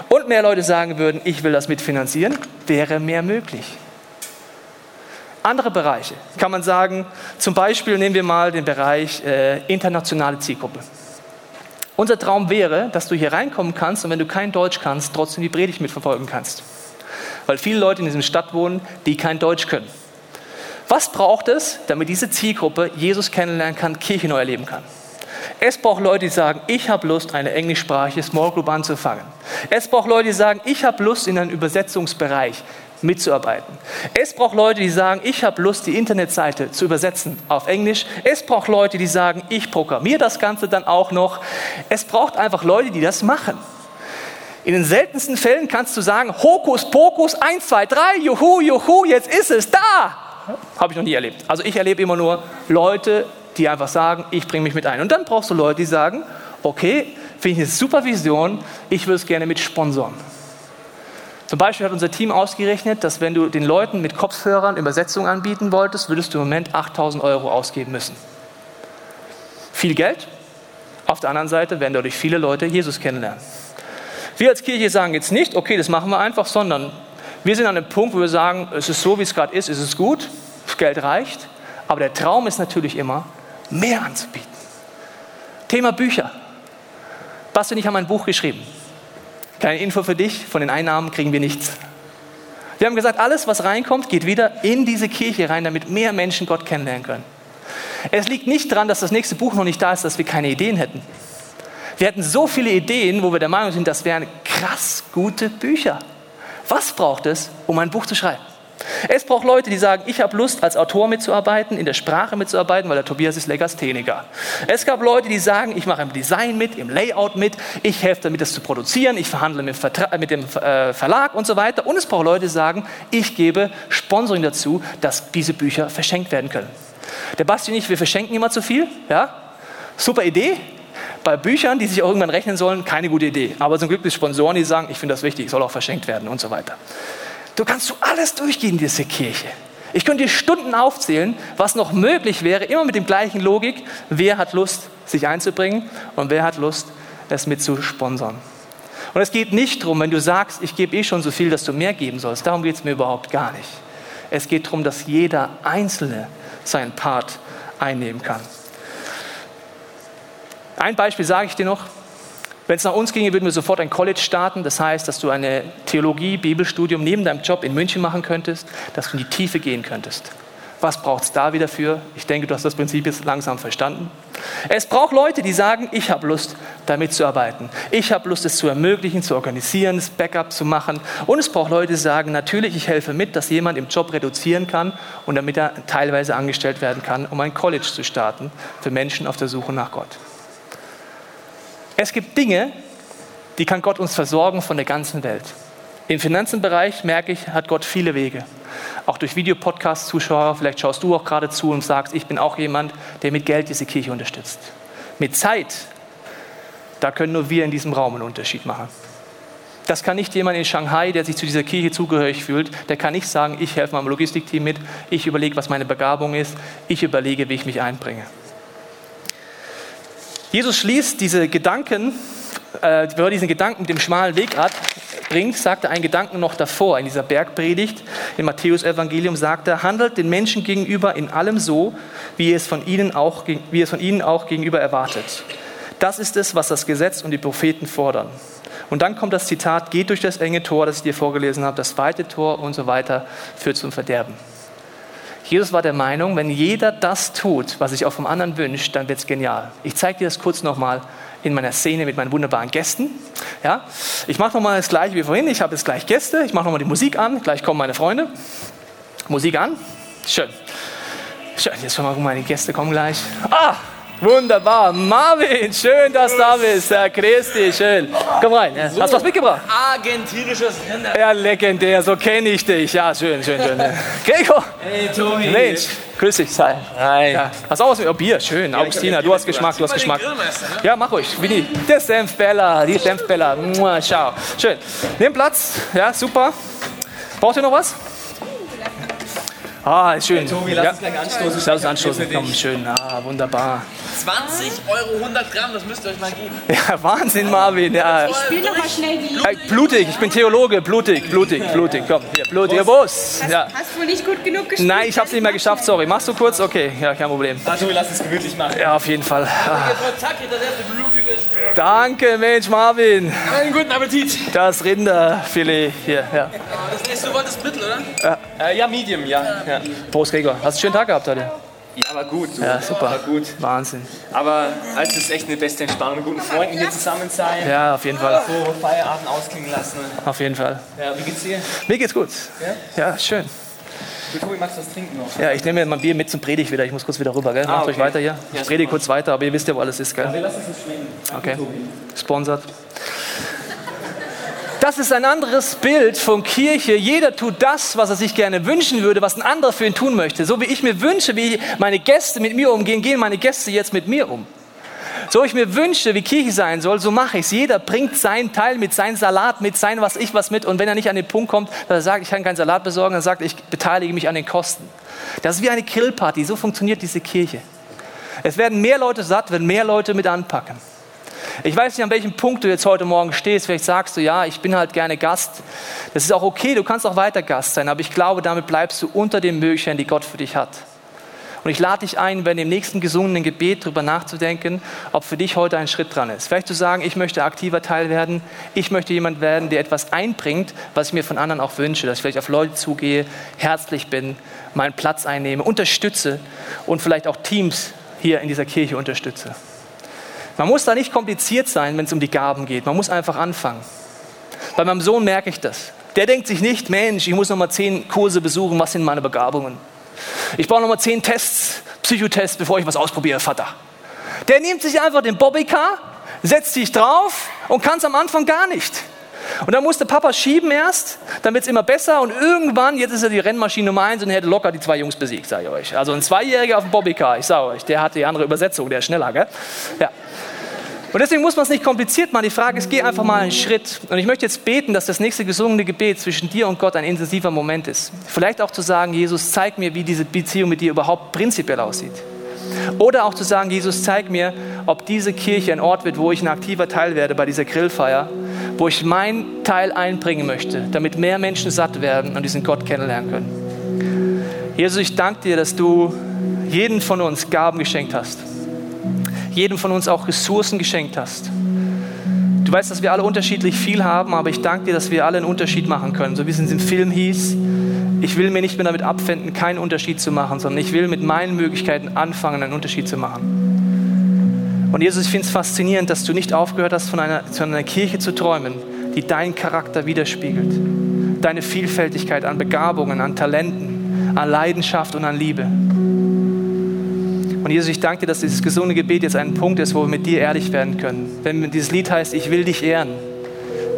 und mehr Leute sagen würden, ich will das mitfinanzieren, wäre mehr möglich. Andere Bereiche kann man sagen, zum Beispiel nehmen wir mal den Bereich äh, internationale Zielgruppe. Unser Traum wäre, dass du hier reinkommen kannst und wenn du kein Deutsch kannst, trotzdem die Predigt mitverfolgen kannst. Weil viele Leute in dieser Stadt wohnen, die kein Deutsch können. Was braucht es, damit diese Zielgruppe Jesus kennenlernen kann, Kirche neu erleben kann? Es braucht Leute, die sagen, ich habe Lust, eine englischsprachige Small Group anzufangen. Es braucht Leute, die sagen, ich habe Lust, in einem Übersetzungsbereich mitzuarbeiten. Es braucht Leute, die sagen, ich habe Lust, die Internetseite zu übersetzen auf Englisch. Es braucht Leute, die sagen, ich programmiere das Ganze dann auch noch. Es braucht einfach Leute, die das machen. In den seltensten Fällen kannst du sagen, Hokus Pokus, 1, 2, 3, juhu, juhu, jetzt ist es da. Habe ich noch nie erlebt. Also ich erlebe immer nur Leute, die einfach sagen, ich bringe mich mit ein. Und dann brauchst du Leute, die sagen, okay, finde ich eine super Vision, ich würde es gerne mit sponsoren. Zum Beispiel hat unser Team ausgerechnet, dass wenn du den Leuten mit Kopfhörern Übersetzung anbieten wolltest, würdest du im Moment 8000 Euro ausgeben müssen. Viel Geld. Auf der anderen Seite werden dadurch viele Leute Jesus kennenlernen. Wir als Kirche sagen jetzt nicht, okay, das machen wir einfach, sondern wir sind an einem Punkt, wo wir sagen, es ist so, wie es gerade ist, es ist gut, das Geld reicht. Aber der Traum ist natürlich immer, mehr anzubieten. Thema Bücher. Basti und ich haben ein Buch geschrieben. Kleine Info für dich, von den Einnahmen kriegen wir nichts. Wir haben gesagt, alles, was reinkommt, geht wieder in diese Kirche rein, damit mehr Menschen Gott kennenlernen können. Es liegt nicht daran, dass das nächste Buch noch nicht da ist, dass wir keine Ideen hätten. Wir hatten so viele Ideen, wo wir der Meinung sind, das wären krass gute Bücher. Was braucht es, um ein Buch zu schreiben? Es braucht Leute, die sagen, ich habe Lust, als Autor mitzuarbeiten, in der Sprache mitzuarbeiten, weil der Tobias ist Legastheniker. Es gab Leute, die sagen, ich mache im Design mit, im Layout mit, ich helfe damit, das zu produzieren, ich verhandle mit, mit dem äh, Verlag und so weiter. Und es braucht Leute, die sagen, ich gebe Sponsoring dazu, dass diese Bücher verschenkt werden können. Der Basti und ich, wir verschenken immer zu viel. Ja? Super Idee. Bei Büchern, die sich auch irgendwann rechnen sollen, keine gute Idee. Aber zum Glück gibt es Sponsoren, die sagen, ich finde das wichtig, soll auch verschenkt werden und so weiter. Du kannst du alles durchgehen diese Kirche. Ich könnte dir Stunden aufzählen, was noch möglich wäre, immer mit dem gleichen Logik. Wer hat Lust, sich einzubringen und wer hat Lust, es mit zu sponsern. Und es geht nicht darum, wenn du sagst, ich gebe eh schon so viel, dass du mehr geben sollst. Darum geht es mir überhaupt gar nicht. Es geht darum, dass jeder Einzelne seinen Part einnehmen kann. Ein Beispiel sage ich dir noch. Wenn es nach uns ginge, würden wir sofort ein College starten. Das heißt, dass du eine Theologie, Bibelstudium neben deinem Job in München machen könntest, dass du in die Tiefe gehen könntest. Was braucht es da wieder für? Ich denke, du hast das Prinzip jetzt langsam verstanden. Es braucht Leute, die sagen, ich habe Lust, damit zu arbeiten. Ich habe Lust, es zu ermöglichen, zu organisieren, das Backup zu machen. Und es braucht Leute, die sagen, natürlich, ich helfe mit, dass jemand im Job reduzieren kann und damit er teilweise angestellt werden kann, um ein College zu starten für Menschen auf der Suche nach Gott. Es gibt Dinge, die kann Gott uns versorgen von der ganzen Welt. Im Finanzenbereich, merke ich, hat Gott viele Wege. Auch durch Videopodcast-Zuschauer, vielleicht schaust du auch gerade zu und sagst, ich bin auch jemand, der mit Geld diese Kirche unterstützt. Mit Zeit, da können nur wir in diesem Raum einen Unterschied machen. Das kann nicht jemand in Shanghai, der sich zu dieser Kirche zugehörig fühlt, der kann nicht sagen, ich helfe meinem Logistikteam mit, ich überlege, was meine Begabung ist, ich überlege, wie ich mich einbringe. Jesus schließt diese Gedanken, äh, bevor er diesen Gedanken mit dem schmalen Weg bringt, sagt er einen Gedanken noch davor. In dieser Bergpredigt im Matthäus-Evangelium sagt er, handelt den Menschen gegenüber in allem so, wie es von ihnen auch, wie es von ihnen auch gegenüber erwartet. Das ist es, was das Gesetz und die Propheten fordern. Und dann kommt das Zitat, geht durch das enge Tor, das ich dir vorgelesen habe, das weite Tor und so weiter, führt zum Verderben. Jesus war der Meinung, wenn jeder das tut, was sich auch vom anderen wünscht, dann wird es genial. Ich zeige dir das kurz nochmal in meiner Szene mit meinen wunderbaren Gästen. Ja, ich mache nochmal das gleiche wie vorhin. Ich habe jetzt gleich Gäste. Ich mache nochmal die Musik an. Gleich kommen meine Freunde. Musik an. Schön. Schön. Jetzt schon mal meine Gäste kommen gleich. Ah, Wunderbar. Marvin, schön, dass du da bist. Herr Christi, schön. Komm rein. Ja. Hast du was mitgebracht? Argentinisches Rinder. Ja, legendär. So kenne ich dich. Ja, schön, schön, schön. Gregor. Hey, Tobi. Mensch, grüß dich. Hi. Hi. Ja. Hast du auch was mit? Oh, Bier, schön. Augustina, du hast Geschmack, du hast Geschmack. Ja, mach ruhig. Winnie. Der Senfbeller, die Senfbeller. Mua, Ciao. Schön. Nimm Platz. Ja, super. Braucht ihr noch was? Ah, ist schön. Hey, Tobi, lass ja. uns gleich anstoßen. Lass uns anstoßen. Komm, schön. Ah, wunderbar. 20 Euro 100 Gramm, das müsst ihr euch mal geben. Ja, Wahnsinn, Marvin. Ja. Spiel doch mal schnell die. Hey, blutig, ich bin Theologe. Blutig, blutig, blutig. Komm, hier, blutiger Bus. Ja. Hast wohl nicht gut genug gespielt? Nein, ich habe es nicht mehr geschafft, sorry. Machst du kurz? Okay, ja, kein Problem. Ah, Tobi, lass es gemütlich machen. Ja, auf jeden Fall. Ah, danke, Mensch, Marvin. Einen guten Appetit. Das Rinderfilet hier. Ja. Das nächste, du wolltest mittel, oder? Äh, ja, Medium, ja. Ja. Prost, Gregor. Hast du einen schönen Tag gehabt heute? Ja, war gut. Du. Ja, super. War gut. Wahnsinn. Aber es ist echt eine beste Entspannung, mit guten Freunden hier zusammen sein. Ja, auf jeden Fall. So Feierabend ausklingen lassen. Auf jeden Fall. Ja, wie geht's dir? Mir geht's gut. Ja, schön. Du, Tobi, magst du was trinken noch? Ja, ich nehme mir mein Bier mit zum Predigt wieder. Ich muss kurz wieder rüber, gell? Macht okay. euch weiter hier. Ja, Ich predige kurz weiter, aber ihr wisst ja, wo alles ist, gell? Wir lassen es uns schmecken. Danke, Okay. Tobi. Sponsert. Das ist ein anderes Bild von Kirche. Jeder tut das, was er sich gerne wünschen würde, was ein anderer für ihn tun möchte. So wie ich mir wünsche, wie meine Gäste mit mir umgehen, gehen meine Gäste jetzt mit mir um. So ich mir wünsche, wie Kirche sein soll, so mache ich es. Jeder bringt seinen Teil mit, seinen Salat mit, sein was ich was mit. Und wenn er nicht an den Punkt kommt, dass er sagt, ich kann keinen Salat besorgen, dann sagt ich beteilige mich an den Kosten. Das ist wie eine Grillparty. So funktioniert diese Kirche. Es werden mehr Leute satt, wenn mehr Leute mit anpacken. Ich weiß nicht, an welchem Punkt du jetzt heute Morgen stehst. Vielleicht sagst du, ja, ich bin halt gerne Gast. Das ist auch okay, du kannst auch weiter Gast sein, aber ich glaube, damit bleibst du unter den Möglichkeiten, die Gott für dich hat. Und ich lade dich ein, wenn im nächsten gesungenen Gebet darüber nachzudenken, ob für dich heute ein Schritt dran ist. Vielleicht zu sagen, ich möchte aktiver Teil werden, ich möchte jemand werden, der etwas einbringt, was ich mir von anderen auch wünsche, dass ich vielleicht auf Leute zugehe, herzlich bin, meinen Platz einnehme, unterstütze und vielleicht auch Teams hier in dieser Kirche unterstütze. Man muss da nicht kompliziert sein, wenn es um die Gaben geht. Man muss einfach anfangen. Bei meinem Sohn merke ich das. Der denkt sich nicht, Mensch, ich muss noch mal zehn Kurse besuchen, was sind meine Begabungen? Ich brauche noch mal zehn Tests, Psychotests, bevor ich was ausprobiere, Vater. Der nimmt sich einfach den Bobbycar, setzt sich drauf und kann es am Anfang gar nicht. Und dann musste Papa schieben erst, dann wird es immer besser und irgendwann, jetzt ist er die Rennmaschine Nummer eins und er hätte locker die zwei Jungs besiegt, sage ich euch. Also ein Zweijähriger auf dem Bobbycar, ich sage euch, der hat die andere Übersetzung, der ist schneller, gell? Ja. Und deswegen muss man es nicht kompliziert machen. Die Frage ist, geh einfach mal einen Schritt. Und ich möchte jetzt beten, dass das nächste gesungene Gebet zwischen dir und Gott ein intensiver Moment ist. Vielleicht auch zu sagen, Jesus, zeig mir, wie diese Beziehung mit dir überhaupt prinzipiell aussieht. Oder auch zu sagen, Jesus, zeig mir, ob diese Kirche ein Ort wird, wo ich ein aktiver Teil werde bei dieser Grillfeier, wo ich meinen Teil einbringen möchte, damit mehr Menschen satt werden und diesen Gott kennenlernen können. Jesus, ich danke dir, dass du jeden von uns Gaben geschenkt hast jedem von uns auch Ressourcen geschenkt hast. Du weißt, dass wir alle unterschiedlich viel haben, aber ich danke dir, dass wir alle einen Unterschied machen können. So wie es in dem Film hieß, ich will mir nicht mehr damit abfinden, keinen Unterschied zu machen, sondern ich will mit meinen Möglichkeiten anfangen, einen Unterschied zu machen. Und Jesus, ich finde es faszinierend, dass du nicht aufgehört hast, von einer, von einer Kirche zu träumen, die deinen Charakter widerspiegelt. Deine Vielfältigkeit an Begabungen, an Talenten, an Leidenschaft und an Liebe. Und Jesus, ich danke dir, dass dieses gesunde Gebet jetzt ein Punkt ist, wo wir mit dir ehrlich werden können. Wenn dieses Lied heißt, ich will dich ehren.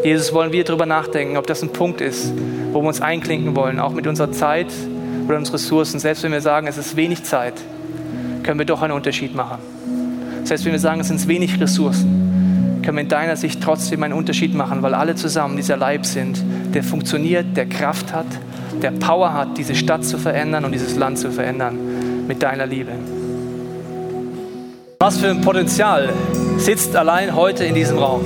Jesus, wollen wir darüber nachdenken, ob das ein Punkt ist, wo wir uns einklinken wollen, auch mit unserer Zeit oder unseren Ressourcen. Selbst wenn wir sagen, es ist wenig Zeit, können wir doch einen Unterschied machen. Selbst wenn wir sagen, es sind wenig Ressourcen, können wir in deiner Sicht trotzdem einen Unterschied machen, weil alle zusammen dieser Leib sind, der funktioniert, der Kraft hat, der Power hat, diese Stadt zu verändern und dieses Land zu verändern mit deiner Liebe. Was für ein Potenzial sitzt allein heute in diesem Raum.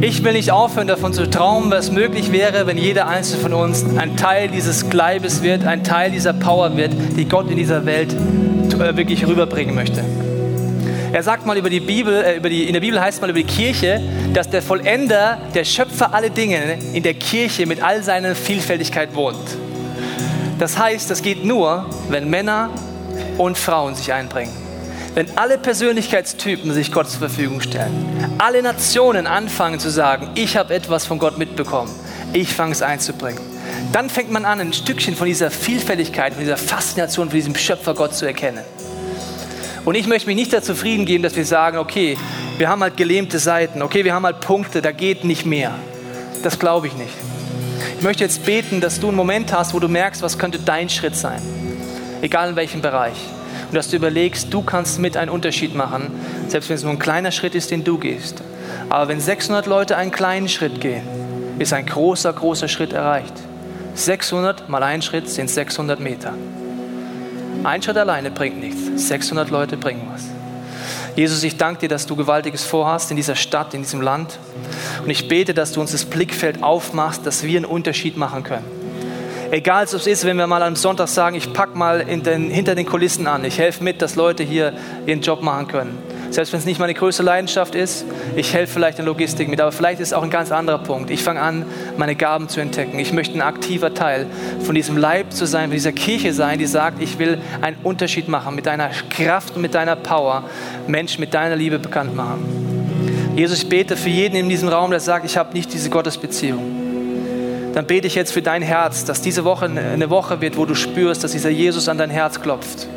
Ich will nicht aufhören, davon zu träumen, was möglich wäre, wenn jeder einzelne von uns ein Teil dieses Gleibes wird, ein Teil dieser Power wird, die Gott in dieser Welt äh, wirklich rüberbringen möchte. Er sagt mal über die Bibel, äh, über die, in der Bibel heißt mal über die Kirche, dass der Vollender, der Schöpfer aller Dinge in der Kirche mit all seiner Vielfältigkeit wohnt. Das heißt, das geht nur, wenn Männer und Frauen sich einbringen wenn alle Persönlichkeitstypen sich Gott zur Verfügung stellen, alle Nationen anfangen zu sagen, ich habe etwas von Gott mitbekommen, ich fange es einzubringen, dann fängt man an, ein Stückchen von dieser Vielfältigkeit, von dieser Faszination, von diesem Schöpfer Gott zu erkennen. Und ich möchte mich nicht dazu zufrieden geben, dass wir sagen, okay, wir haben halt gelähmte Seiten, okay, wir haben halt Punkte, da geht nicht mehr. Das glaube ich nicht. Ich möchte jetzt beten, dass du einen Moment hast, wo du merkst, was könnte dein Schritt sein, egal in welchem Bereich und dass du überlegst, du kannst mit einen Unterschied machen, selbst wenn es nur ein kleiner Schritt ist, den du gehst. Aber wenn 600 Leute einen kleinen Schritt gehen, ist ein großer, großer Schritt erreicht. 600 mal ein Schritt sind 600 Meter. Ein Schritt alleine bringt nichts. 600 Leute bringen was. Jesus, ich danke dir, dass du Gewaltiges vorhast in dieser Stadt, in diesem Land. Und ich bete, dass du uns das Blickfeld aufmachst, dass wir einen Unterschied machen können. Egal, was es ist, wenn wir mal am Sonntag sagen, ich packe mal den, hinter den Kulissen an, ich helfe mit, dass Leute hier ihren Job machen können. Selbst wenn es nicht meine größte Leidenschaft ist, ich helfe vielleicht in Logistik mit, aber vielleicht ist es auch ein ganz anderer Punkt. Ich fange an, meine Gaben zu entdecken. Ich möchte ein aktiver Teil von diesem Leib zu sein, von dieser Kirche sein, die sagt, ich will einen Unterschied machen, mit deiner Kraft und mit deiner Power Menschen mit deiner Liebe bekannt machen. Jesus, ich bete für jeden in diesem Raum, der sagt, ich habe nicht diese Gottesbeziehung dann bete ich jetzt für dein Herz, dass diese Woche eine Woche wird, wo du spürst, dass dieser Jesus an dein Herz klopft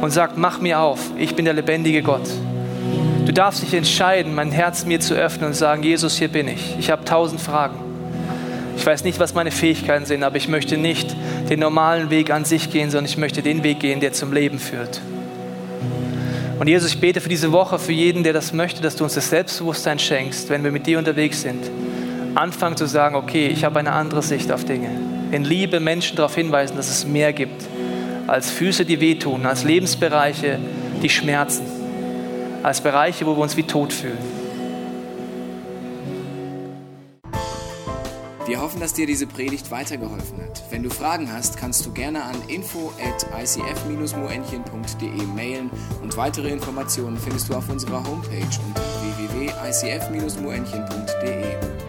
und sagt, mach mir auf, ich bin der lebendige Gott. Du darfst dich entscheiden, mein Herz mir zu öffnen und sagen, Jesus, hier bin ich. Ich habe tausend Fragen. Ich weiß nicht, was meine Fähigkeiten sind, aber ich möchte nicht den normalen Weg an sich gehen, sondern ich möchte den Weg gehen, der zum Leben führt. Und Jesus, ich bete für diese Woche, für jeden, der das möchte, dass du uns das Selbstbewusstsein schenkst, wenn wir mit dir unterwegs sind anfangen zu sagen, okay, ich habe eine andere Sicht auf Dinge. In Liebe Menschen darauf hinweisen, dass es mehr gibt als Füße, die wehtun, als Lebensbereiche, die schmerzen, als Bereiche, wo wir uns wie tot fühlen. Wir hoffen, dass dir diese Predigt weitergeholfen hat. Wenn du Fragen hast, kannst du gerne an info at icf-moenchen.de mailen und weitere Informationen findest du auf unserer Homepage unter www.icf-moenchen.de.